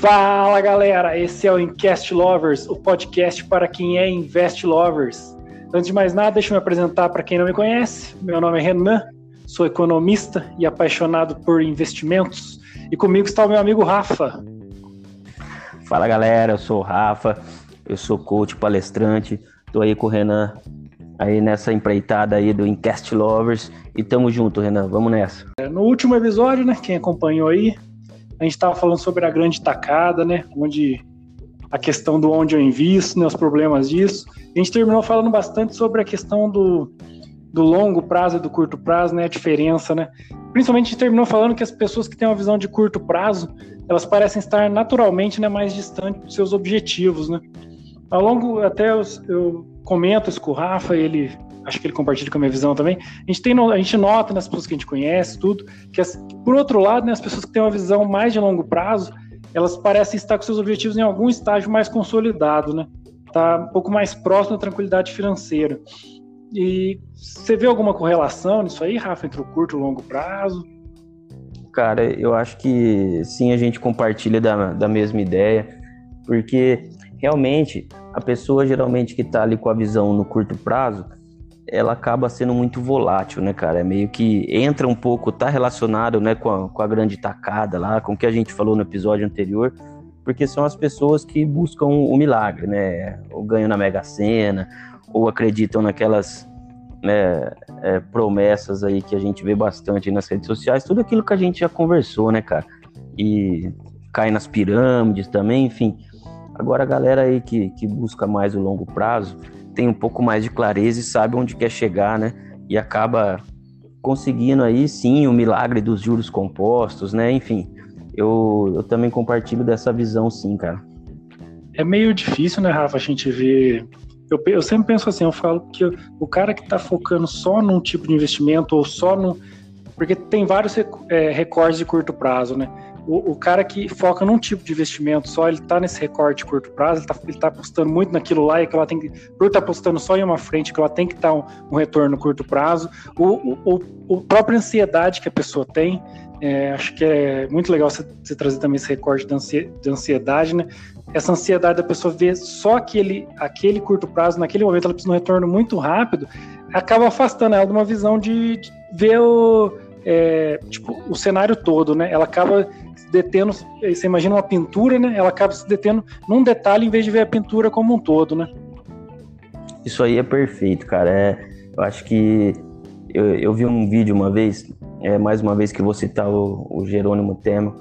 Fala galera, esse é o Incast Lovers, o podcast para quem é Invest Lovers. Antes de mais nada, deixa eu me apresentar para quem não me conhece. Meu nome é Renan, sou economista e apaixonado por investimentos. E comigo está o meu amigo Rafa. Fala galera, eu sou o Rafa, eu sou coach palestrante, tô aí com o Renan aí nessa empreitada aí do Incast Lovers e tamo junto, Renan, vamos nessa. No último episódio, né, quem acompanhou aí, a gente estava falando sobre a grande tacada, né? Onde a questão do onde eu invisto, né, os problemas disso. A gente terminou falando bastante sobre a questão do, do longo prazo e do curto prazo, né? A diferença, né? Principalmente a gente terminou falando que as pessoas que têm uma visão de curto prazo, elas parecem estar naturalmente né, mais distantes dos seus objetivos, né? Ao longo, até eu, eu comento isso com o Rafa, ele acho que ele compartilha com a minha visão também. A gente, tem, a gente nota nas pessoas que a gente conhece, tudo, que as, por outro lado, né, as pessoas que têm uma visão mais de longo prazo, elas parecem estar com seus objetivos em algum estágio mais consolidado, né? Tá um pouco mais próximo da tranquilidade financeira. E você vê alguma correlação nisso aí, Rafa, entre o curto e o longo prazo? Cara, eu acho que sim, a gente compartilha da, da mesma ideia, porque realmente a pessoa geralmente que está ali com a visão no curto prazo, ela acaba sendo muito volátil, né, cara? É meio que entra um pouco, tá relacionado, né, com a, com a grande tacada lá, com o que a gente falou no episódio anterior, porque são as pessoas que buscam o milagre, né? Ou ganham na Mega Sena, ou acreditam naquelas né, é, promessas aí que a gente vê bastante nas redes sociais, tudo aquilo que a gente já conversou, né, cara? E cai nas pirâmides também, enfim. Agora a galera aí que, que busca mais o longo prazo, tem um pouco mais de clareza e sabe onde quer chegar, né? E acaba conseguindo aí sim o milagre dos juros compostos, né? Enfim, eu, eu também compartilho dessa visão, sim, cara. É meio difícil, né, Rafa, a gente ver. Eu, eu sempre penso assim, eu falo que o cara que está focando só num tipo de investimento ou só no. Porque tem vários é, recordes de curto prazo, né? O, o, cara que foca num tipo de investimento só, ele tá nesse recorte de curto prazo, ele tá, ele tá apostando muito naquilo lá e que ela tem que, por estar tá apostando só em uma frente, que ela tem que estar um, um, retorno no curto prazo, o, o, o própria ansiedade que a pessoa tem, é, acho que é muito legal você, você trazer também esse recorte de ansiedade, né? Essa ansiedade da pessoa ver só aquele, aquele curto prazo, naquele momento ela precisa de um retorno muito rápido, acaba afastando ela de uma visão de, de ver o, é, tipo, o cenário todo, né? Ela acaba detendo, você imagina uma pintura, né? Ela acaba se detendo num detalhe em vez de ver a pintura como um todo, né? Isso aí é perfeito, cara. É, eu acho que eu, eu vi um vídeo uma vez, é, mais uma vez que vou citar o, o Jerônimo Tema,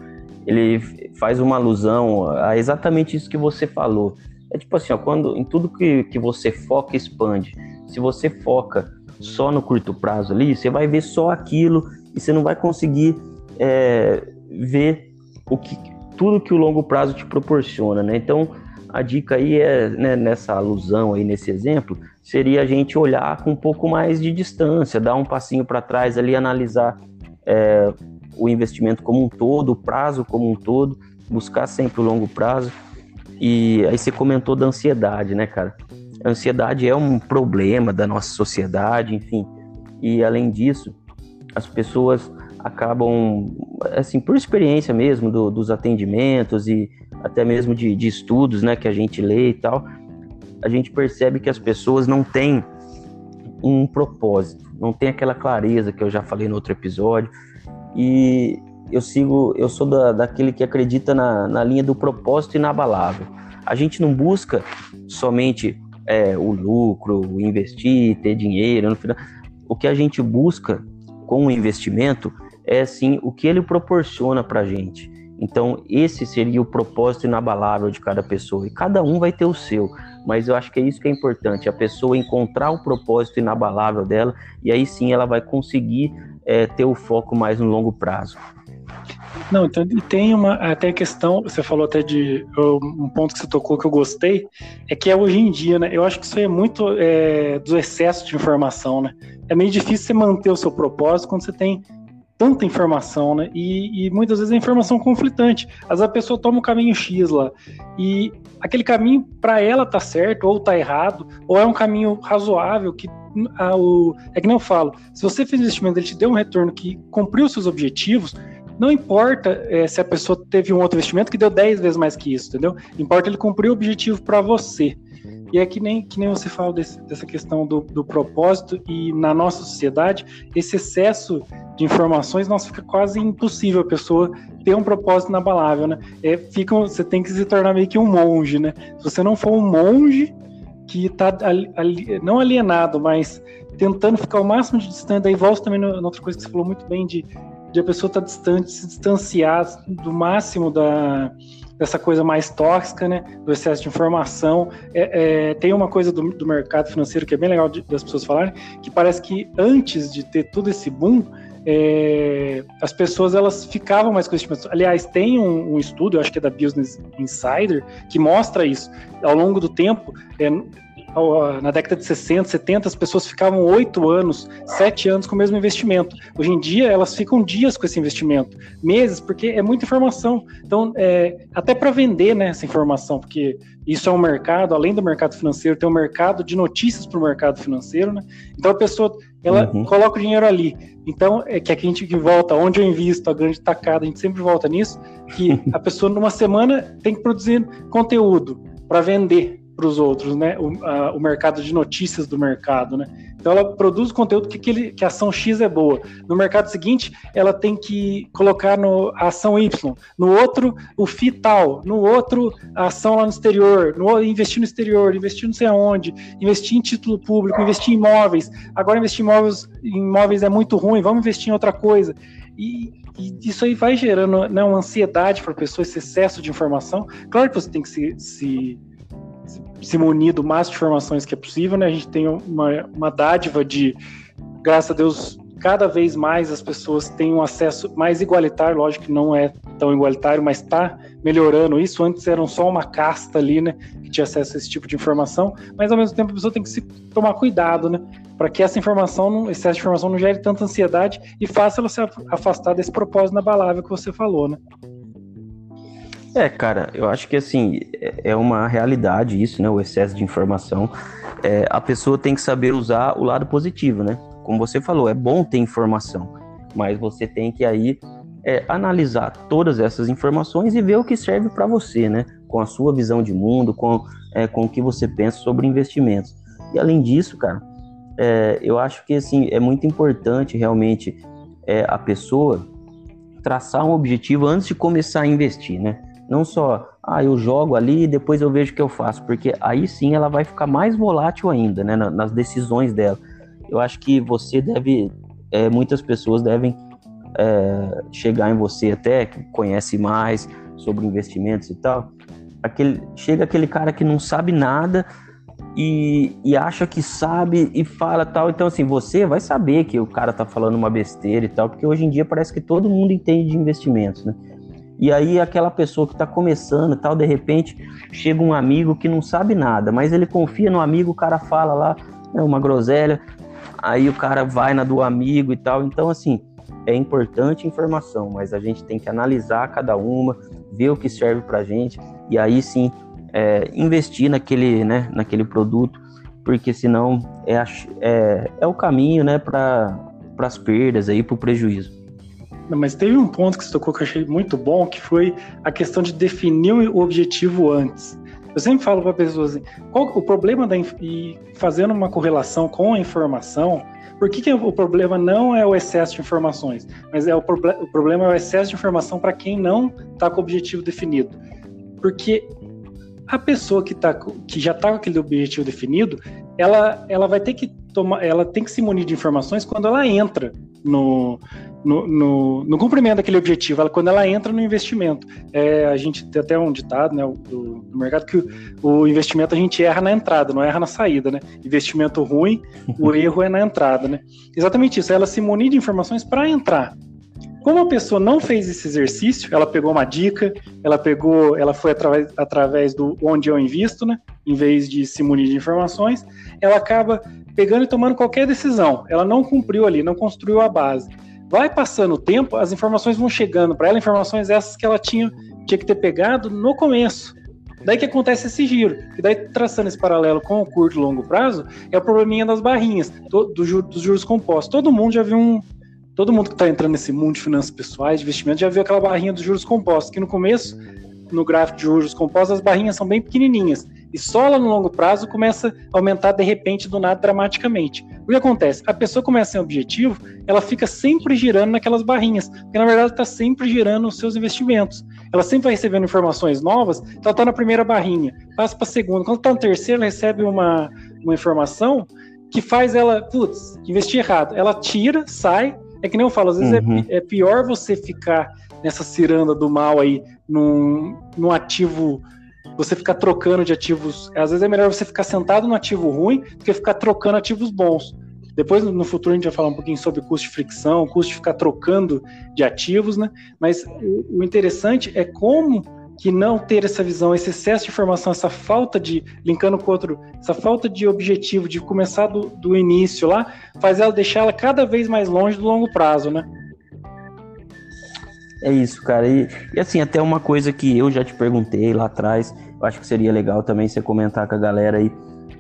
ele faz uma alusão a exatamente isso que você falou. É tipo assim, ó, quando em tudo que, que você foca, expande. Se você foca só no curto prazo ali, você vai ver só aquilo e você não vai conseguir é, ver o que tudo que o longo prazo te proporciona, né? Então, a dica aí é, né, nessa alusão aí, nesse exemplo, seria a gente olhar com um pouco mais de distância, dar um passinho para trás ali, analisar é, o investimento como um todo, o prazo como um todo, buscar sempre o longo prazo. E aí você comentou da ansiedade, né, cara? A ansiedade é um problema da nossa sociedade, enfim. E além disso, as pessoas acabam, assim, por experiência mesmo do, dos atendimentos e até mesmo de, de, estudos, né, que a gente lê e tal, a gente percebe que as pessoas não têm um propósito, não tem aquela clareza que eu já falei no outro episódio. E eu sigo, eu sou da, daquele que acredita na, na linha do propósito inabalável. A gente não busca somente é, o lucro, investir, ter dinheiro. No final, o que a gente busca com o investimento é sim o que ele proporciona para a gente. Então, esse seria o propósito inabalável de cada pessoa. E cada um vai ter o seu. Mas eu acho que é isso que é importante: a pessoa encontrar o propósito inabalável dela, e aí sim ela vai conseguir é, ter o foco mais no longo prazo. Não, então tem uma até questão, você falou até de um ponto que você tocou que eu gostei, é que é hoje em dia, né? Eu acho que isso é muito é, do excesso de informação, né? É meio difícil você manter o seu propósito quando você tem tanta informação, né? E, e, muitas vezes é informação conflitante. Às vezes a pessoa toma o caminho X lá e aquele caminho para ela tá certo ou tá errado, ou é um caminho razoável que a, o, é que nem eu falo, se você fez investimento, ele te deu um retorno que cumpriu seus objetivos, não importa é, se a pessoa teve um outro investimento que deu 10 vezes mais que isso, entendeu? Importa ele cumprir o objetivo para você. E é que nem, que nem você fala desse, dessa questão do, do, propósito, e na nossa sociedade, esse excesso de informações, nossa, fica quase impossível a pessoa ter um propósito inabalável, né? É, fica, você tem que se tornar meio que um monge, né? Se você não for um monge que está ali, não alienado, mas tentando ficar o máximo de distante, daí volta também na outra coisa que você falou muito bem de, de a pessoa estar tá distante, se distanciar do máximo da dessa coisa mais tóxica, né, do excesso de informação. É, é, tem uma coisa do, do, mercado financeiro que é bem legal de, das pessoas falarem, que parece que antes de ter todo esse boom, é, as pessoas elas ficavam mais com investimentos. Aliás, tem um, um, estudo, eu acho que é da Business Insider, que mostra isso. Ao longo do tempo, é, na década de 60, 70, as pessoas ficavam oito anos, sete anos com o mesmo investimento. Hoje em dia, elas ficam dias com esse investimento, meses, porque é muita informação. Então, é, até para vender né, essa informação, porque isso é um mercado, além do mercado financeiro, tem um mercado de notícias para o mercado financeiro. Né? Então, a pessoa ela uhum. coloca o dinheiro ali. Então, é que aqui a gente que volta, onde eu invisto, a grande tacada, a gente sempre volta nisso, que a pessoa numa semana tem que produzir conteúdo para vender para os outros, né? O, a, o, mercado de notícias do mercado, né? Então ela produz conteúdo que, aquele, que a ação X é boa. No mercado seguinte, ela tem que colocar no, a ação Y. No outro, o FI tal. No outro, a ação lá no exterior. No, investir no exterior, investir não sei aonde. Investir em título público, investir em imóveis. Agora investir em imóveis, imóveis é muito ruim, vamos investir em outra coisa. E, e isso aí vai gerando né, uma ansiedade para a pessoa, esse excesso de informação. Claro que você tem que se, se se munir do máximo de informações que é possível, né? A gente tem uma, uma dádiva de, graças a Deus, cada vez mais as pessoas têm um acesso mais igualitário, lógico que não é tão igualitário, mas está melhorando isso. Antes eram só uma casta ali, né, que tinha acesso a esse tipo de informação, mas ao mesmo tempo a pessoa tem que se tomar cuidado, né, para que essa informação, esse excesso de informação não gere tanta ansiedade e faça ela se afastar desse propósito inabalável que você falou, né. É, cara, eu acho que assim, é uma realidade isso, né? O excesso de informação. É, a pessoa tem que saber usar o lado positivo, né? Como você falou, é bom ter informação, mas você tem que aí é, analisar todas essas informações e ver o que serve para você, né? Com a sua visão de mundo, com, é, com o que você pensa sobre investimentos. E além disso, cara, é, eu acho que assim é muito importante realmente é, a pessoa traçar um objetivo antes de começar a investir, né? Não só, ah, eu jogo ali e depois eu vejo o que eu faço, porque aí sim ela vai ficar mais volátil ainda, né, nas decisões dela. Eu acho que você deve, é, muitas pessoas devem é, chegar em você até que conhece mais sobre investimentos e tal. Aquele, chega aquele cara que não sabe nada e, e, acha que sabe e fala tal. Então, assim, você vai saber que o cara tá falando uma besteira e tal, porque hoje em dia parece que todo mundo entende de investimentos, né? E aí aquela pessoa que está começando tal, de repente chega um amigo que não sabe nada, mas ele confia no amigo, o cara fala lá, é uma groselha, aí o cara vai na do amigo e tal. Então, assim, é importante informação, mas a gente tem que analisar cada uma, ver o que serve para gente e aí sim é, investir naquele, né, naquele produto, porque senão é, é, é o caminho né, para as perdas para o prejuízo. Mas teve um ponto que você tocou que eu achei muito bom, que foi a questão de definir o objetivo antes. Eu sempre falo para pessoas assim, qual o problema da e fazendo uma correlação com a informação, por que, que o problema não é o excesso de informações, mas é o, proble o problema é o excesso de informação para quem não está com o objetivo definido. Porque a pessoa que, tá, que já está com aquele objetivo definido, ela, ela vai ter que tomar, ela tem que se munir de informações quando ela entra no, no, no, no, cumprimento daquele objetivo, ela, quando ela entra no investimento. É, a gente tem até um ditado né, do, do, mercado que o, o, investimento a gente erra na entrada, não erra na saída. Né? Investimento ruim, o erro é na entrada. Né? Exatamente isso, ela se munir de informações para entrar. Como a pessoa não fez esse exercício, ela pegou uma dica, ela pegou, ela foi através, através do onde eu invisto, né? Em vez de se munir de informações, ela acaba pegando e tomando qualquer decisão. Ela não cumpriu ali, não construiu a base. Vai passando o tempo, as informações vão chegando para ela, informações essas que ela tinha, tinha que ter pegado no começo. Daí que acontece esse giro. E daí, traçando esse paralelo com o curto e longo prazo, é o probleminha das barrinhas, do, do, dos juros compostos. Todo mundo já viu um. todo mundo que está entrando nesse mundo de finanças pessoais, de investimento, já viu aquela barrinha dos juros compostos, que no começo, no gráfico de juros compostos, as barrinhas são bem pequenininhas. E só lá no longo prazo começa a aumentar de repente, do nada, dramaticamente. O que acontece? A pessoa começa sem objetivo, ela fica sempre girando naquelas barrinhas, porque na verdade está sempre girando os seus investimentos. Ela sempre vai recebendo informações novas, então ela está na primeira barrinha, passa para a segunda. Quando está na terceira, ela recebe uma, uma informação que faz ela, putz, investir errado. Ela tira, sai. É que nem eu falo, às vezes é uhum. é, é, pior você ficar nessa ciranda do mal aí, num, num ativo você ficar trocando de ativos. Às vezes é melhor você ficar sentado no ativo ruim do que ficar trocando ativos bons. Depois, no futuro, a gente vai falar um pouquinho sobre custo de fricção, custo de ficar trocando de ativos, né? Mas o, interessante é como que não ter essa visão, esse excesso de informação, essa falta de, linkando com outro, essa falta de objetivo, de começar do, do início lá, faz ela deixar ela cada vez mais longe do longo prazo, né? É isso, cara. E, e, assim, até uma coisa que eu já te perguntei lá atrás, eu acho que seria legal também você comentar com a galera aí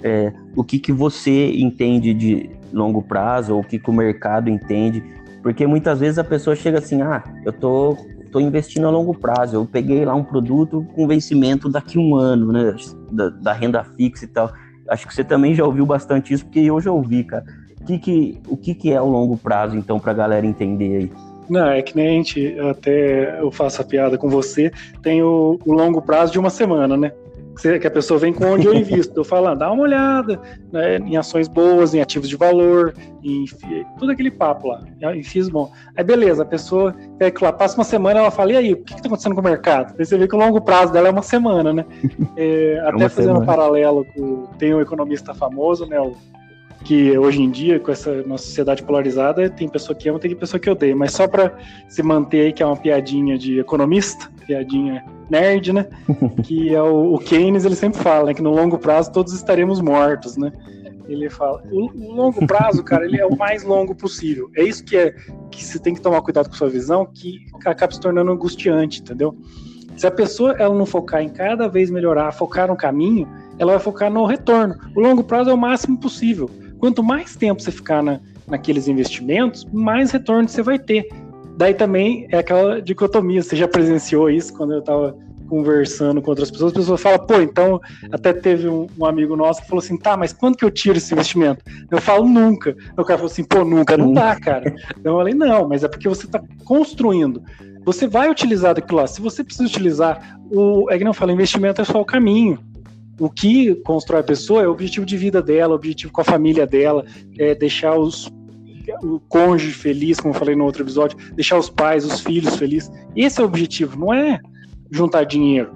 é, o que, que você entende de longo prazo, ou o que, que o mercado entende. Porque muitas vezes a pessoa chega assim, ah, eu tô, tô investindo a longo prazo, eu peguei lá um produto com vencimento daqui um ano, né? Da, da renda fixa e tal. Acho que você também já ouviu bastante isso, porque eu já ouvi, cara. O que, que, o que, que é o longo prazo, então, para a galera entender aí? Não, é que nem a gente, até eu faço a piada com você, tem o, o longo prazo de uma semana, né? Que a pessoa vem com onde eu invisto. Eu falo, ah, dá uma olhada né, em ações boas, em ativos de valor, em tudo aquele papo lá, em FIIs bom. Aí beleza, a pessoa é que lá, passa uma semana, ela fala, e aí, o que está acontecendo com o mercado? Aí você vê que o longo prazo dela é uma semana, né? É, é até fazendo semana. um paralelo com. Tem um economista famoso, né? O que hoje em dia, com essa nossa sociedade polarizada, tem pessoa que ama, tem pessoa que odeia. Mas só para se manter aí, que é uma piadinha de economista, piadinha nerd, né? que é o, o, Keynes, ele sempre fala né, que no longo prazo todos estaremos mortos, né? Ele fala, o, longo prazo, cara, ele é o mais longo possível. É isso que é que você tem que tomar cuidado com sua visão, que acaba se tornando angustiante, entendeu? Se a pessoa ela não focar em cada vez melhorar, focar no caminho, ela vai focar no retorno. O longo prazo é o máximo possível. Quanto mais tempo você ficar na, naqueles investimentos, mais retorno você vai ter. Daí também é aquela dicotomia, você já presenciou isso quando eu estava conversando com outras pessoas, as pessoas falam, pô, então, até teve um, um, amigo nosso que falou assim, tá, mas quando que eu tiro esse investimento? Eu falo, nunca. O cara falou assim, pô, nunca, não dá, cara. Então eu falei, não, mas é porque você está construindo. Você vai utilizar daquilo lá. Se você precisa utilizar, o, é que não fala, investimento é só o caminho o que constrói a pessoa é o objetivo de vida dela, o objetivo com a família dela, é deixar os, o cônjuge feliz, como eu falei no outro episódio, deixar os pais, os filhos felizes. Esse é o objetivo, não é juntar dinheiro,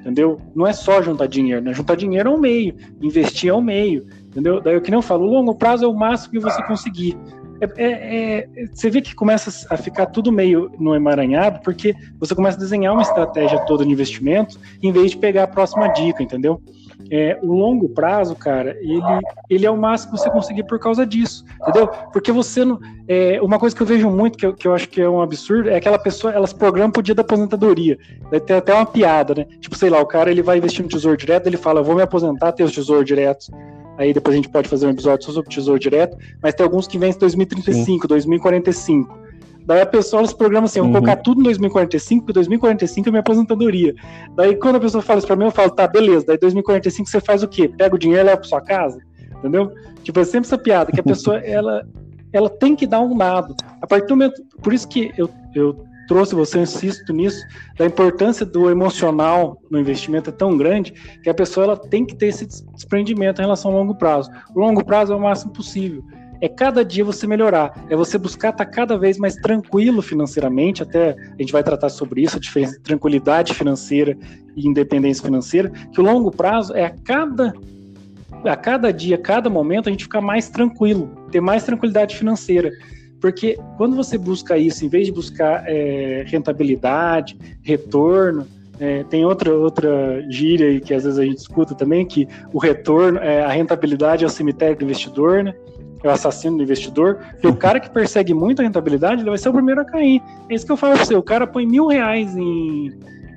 entendeu? Não é só juntar dinheiro, né? Juntar dinheiro é um meio, investir é um meio, entendeu? Daí o que não falo, longo prazo é o máximo que você conseguir. É, é, é, você vê que começa a ficar tudo meio no emaranhado, porque você começa a desenhar uma estratégia toda de investimento, em vez de pegar a próxima dica, entendeu? É, o longo prazo, cara, ele, ele é o máximo que você conseguir por causa disso, entendeu? Porque você não. É, uma coisa que eu vejo muito, que eu, que eu acho que é um absurdo, é aquela pessoa, elas programam pro dia da aposentadoria. Daí tem até uma piada, né? Tipo, sei lá, o cara ele vai investir no tesouro direto, ele fala, vou me aposentar, ter os tesouros diretos. Aí depois a gente pode fazer um episódio só sobre tesouro direto, mas tem alguns que vêm em 2035, Sim. 2045. Daí a pessoa se programa assim, eu vou uhum. colocar tudo em 2045, porque 2045 é minha aposentadoria. Daí quando a pessoa fala isso pra mim, eu falo, tá, beleza, daí 2045 você faz o quê? Pega o dinheiro e leva pra sua casa? Entendeu? Tipo, é sempre essa piada, que a pessoa, ela, ela tem que dar um lado. A partir do momento, por isso que eu, eu trouxe você, eu insisto nisso, da importância do emocional no investimento é tão grande que a pessoa ela tem que ter esse desprendimento em relação ao longo prazo. O longo prazo é o máximo possível é cada dia você melhorar, é você buscar estar cada vez mais tranquilo financeiramente, até a gente vai tratar sobre isso, a diferença tranquilidade financeira e independência financeira, que o longo prazo é a cada a cada dia, a cada momento a gente ficar mais tranquilo, ter mais tranquilidade financeira. Porque quando você busca isso, em vez de buscar é, rentabilidade, retorno, é, tem outra, outra gíria aí que às vezes a gente escuta também, que o retorno, é, a rentabilidade é o cemitério do investidor, né? É o assassino do investidor, e o cara que persegue muito a rentabilidade, ele vai ser o primeiro a cair. É isso que eu falo pra você, o cara põe mil reais em,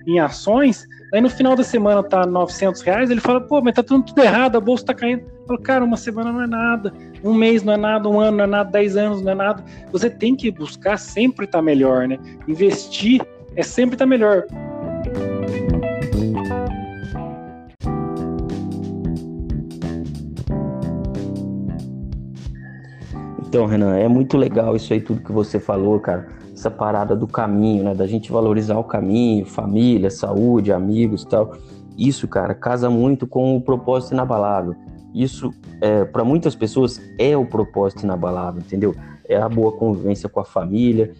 em ações, aí no final da semana tá 900 reais, ele fala, pô, mas tá tudo, tudo errado, a bolsa tá caindo. Eu falo, cara, uma semana não é nada. Um mês não é nada, um ano não é nada, dez anos não é nada. Você tem que buscar sempre estar tá melhor, né? Investir é sempre estar tá melhor. Então, Renan, é muito legal isso aí tudo que você falou, cara. Essa parada do caminho, né? Da gente valorizar o caminho, família, saúde, amigos, tal. Isso, cara, casa muito com o propósito inabalável. Isso, é, para muitas pessoas, é o propósito inabalável, entendeu? É a boa convivência com a família,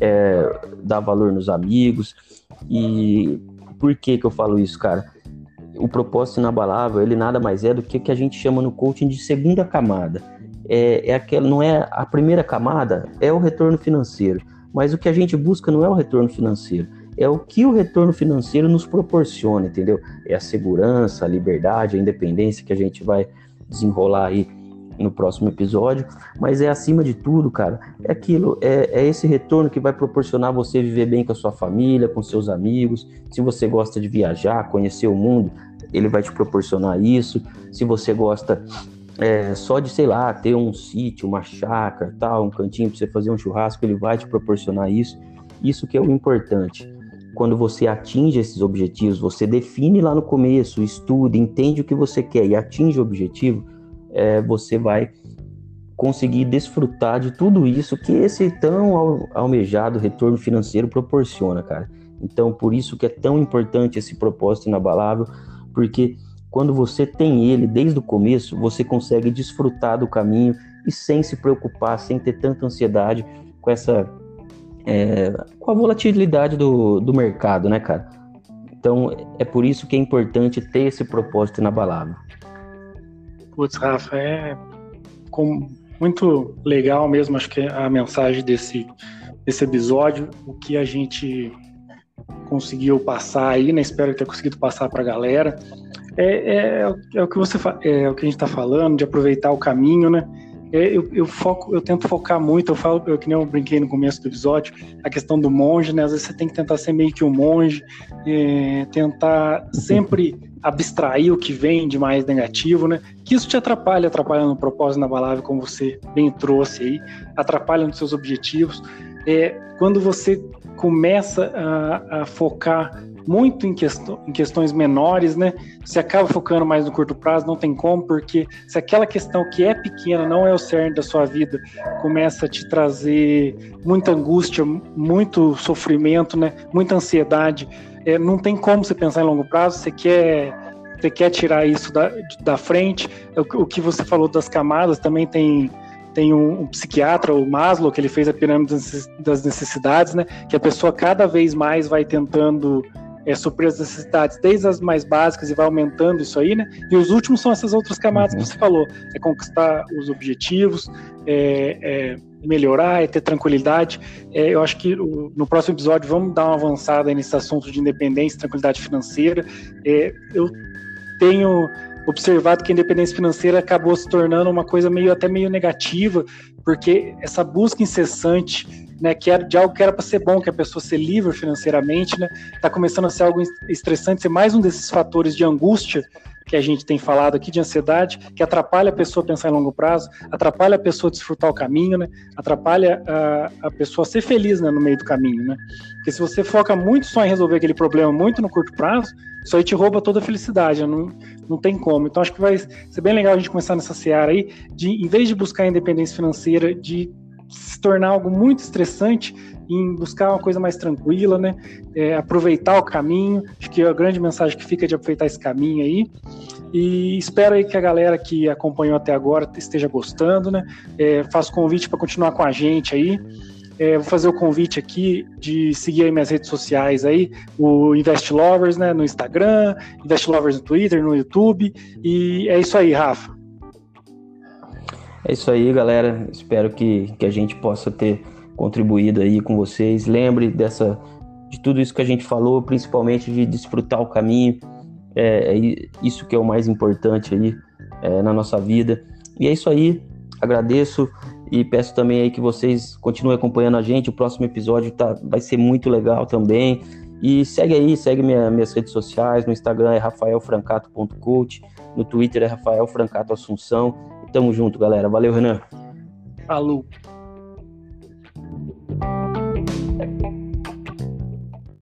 é, dar valor nos amigos. E por que que eu falo isso, cara? O propósito inabalável, ele nada mais é do que o que a gente chama no coaching de segunda camada é, é aquela, não é a primeira camada, é o retorno financeiro. Mas o que a gente busca não é o retorno financeiro, é o que o retorno financeiro nos proporciona, entendeu? É a segurança, a liberdade, a independência que a gente vai desenrolar aí no próximo episódio, mas é acima de tudo, cara, é aquilo, é, é, esse retorno que vai proporcionar você viver bem com a sua família, com seus amigos. Se você gosta de viajar, conhecer o mundo, ele vai te proporcionar isso. Se você gosta é, só de, sei lá, ter um sítio, uma chácara, tal, um cantinho para você fazer um churrasco, ele vai te proporcionar isso. Isso que é o importante. Quando você atinge esses objetivos, você define lá no começo, estuda, entende o que você quer e atinge o objetivo, é, você vai conseguir desfrutar de tudo isso que esse tão almejado retorno financeiro proporciona, cara. Então, por isso que é tão importante esse propósito inabalável, porque quando você tem ele desde o começo, você consegue desfrutar do caminho e sem se preocupar, sem ter tanta ansiedade com essa é, com a volatilidade do, do mercado, né, cara? Então é por isso que é importante ter esse propósito inabalável. Putz, Rafa, é muito legal mesmo, acho que a mensagem desse, desse episódio, o que a gente conseguiu passar aí, né? Espero ter conseguido passar para a galera. É, é, é, o que você é o que a gente está falando de aproveitar o caminho, né? É, eu, eu, foco, eu tento focar muito. Eu falo, eu, que nem eu brinquei no começo do episódio, a questão do monge, né? Às vezes você tem que tentar ser meio que um monge, é, tentar sempre abstrair o que vem de mais negativo, né? Que isso te atrapalha, atrapalha no propósito inabalável, como você bem trouxe aí, atrapalha nos seus objetivos. É, quando você começa a, a focar muito em, quest em, questões menores, né? Você acaba focando mais no curto prazo, não tem como, porque se aquela questão que é pequena, não é o cerne da sua vida, começa a te trazer muita angústia, muito sofrimento, né? Muita ansiedade, é, não tem como você pensar em longo prazo, você quer você quer tirar isso da, da frente. O, o que você falou das camadas também tem tem um, um, psiquiatra, o Maslow, que ele fez a pirâmide das necessidades, né? Que a pessoa cada vez mais vai tentando é, suprir as necessidades, desde as mais básicas e vai aumentando isso aí, né? E os últimos são essas outras camadas uhum. que você falou: é conquistar os objetivos, é, é melhorar, é ter tranquilidade. É, eu acho que o, no próximo episódio vamos dar uma avançada nesse assunto de independência, tranquilidade financeira. É, eu tenho observado que a independência financeira acabou se tornando uma coisa meio até meio negativa, porque essa busca incessante, né, que era de algo que era para ser bom, que a pessoa ser livre financeiramente, né, está começando a ser algo estressante, ser mais um desses fatores de angústia que a gente tem falado aqui de ansiedade, que atrapalha a pessoa a pensar em longo prazo, atrapalha a pessoa a desfrutar o caminho, né? Atrapalha a, a pessoa a ser feliz né, no meio do caminho, né? Porque se você foca muito só em resolver aquele problema muito no curto prazo, isso aí te rouba toda a felicidade, não, não tem como. Então acho que vai ser bem legal a gente começar nessa seara aí, de em vez de buscar independência financeira, de se tornar algo muito estressante em buscar uma coisa mais tranquila, né? É, aproveitar o caminho. Acho que a grande mensagem que fica é de aproveitar esse caminho aí. E espero aí que a galera que acompanhou até agora esteja gostando, né? É, faço convite para continuar com a gente aí. É, vou fazer o convite aqui de seguir aí minhas redes sociais aí, o Invest Lovers, né, no Instagram, Invest Lovers no Twitter, no YouTube. E é isso aí, Rafa. É isso aí, galera. Espero que, que a gente possa ter contribuído aí com vocês. Lembre dessa de tudo isso que a gente falou, principalmente de desfrutar o caminho. É, é isso que é o mais importante aí é, na nossa vida. E é isso aí. Agradeço. E peço também aí que vocês continuem acompanhando a gente. O próximo episódio tá, vai ser muito legal também. E segue aí, segue minha, minhas redes sociais. No Instagram é rafaelfrancato.coach. No Twitter é Rafael Francato Assunção. Tamo junto, galera. Valeu, Renan. Falou.